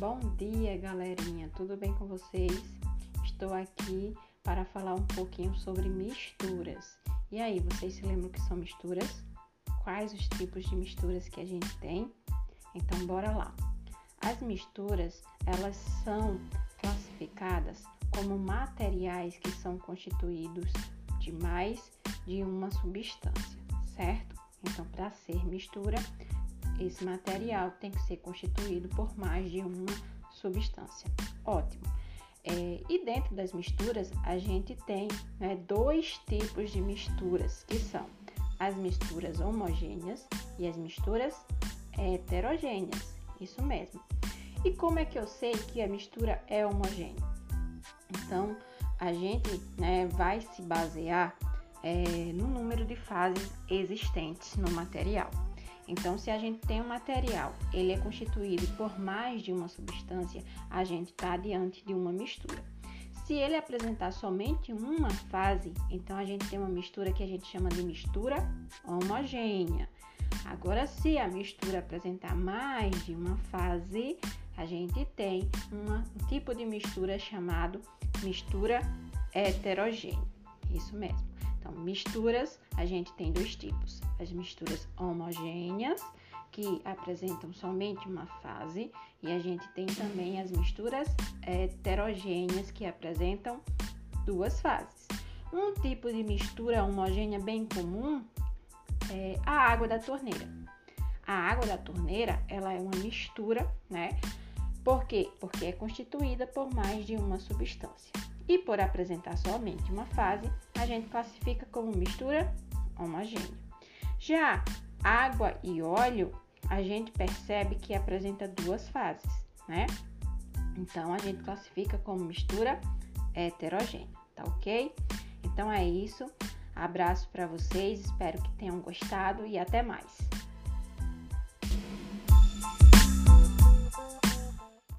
Bom dia, galerinha. Tudo bem com vocês? Estou aqui para falar um pouquinho sobre misturas. E aí, vocês se lembram que são misturas? Quais os tipos de misturas que a gente tem? Então, bora lá. As misturas, elas são classificadas como materiais que são constituídos de mais de uma substância, certo? Então, para ser mistura, esse material tem que ser constituído por mais de uma substância. Ótimo. É, e dentro das misturas, a gente tem né, dois tipos de misturas, que são as misturas homogêneas e as misturas heterogêneas. Isso mesmo. E como é que eu sei que a mistura é homogênea? Então, a gente né, vai se basear é, no número de fases existentes no material. Então, se a gente tem um material, ele é constituído por mais de uma substância, a gente está diante de uma mistura. Se ele apresentar somente uma fase, então a gente tem uma mistura que a gente chama de mistura homogênea. Agora, se a mistura apresentar mais de uma fase, a gente tem uma, um tipo de mistura chamado mistura heterogênea. Isso mesmo. Então, misturas, a gente tem dois tipos: as misturas homogêneas, que apresentam somente uma fase, e a gente tem também as misturas heterogêneas, que apresentam duas fases. Um tipo de mistura homogênea bem comum é a água da torneira. A água da torneira, ela é uma mistura, né? Por quê? Porque é constituída por mais de uma substância e por apresentar somente uma fase, a gente classifica como mistura homogênea. Já água e óleo, a gente percebe que apresenta duas fases, né? Então a gente classifica como mistura heterogênea, tá ok? Então é isso. Abraço para vocês, espero que tenham gostado e até mais.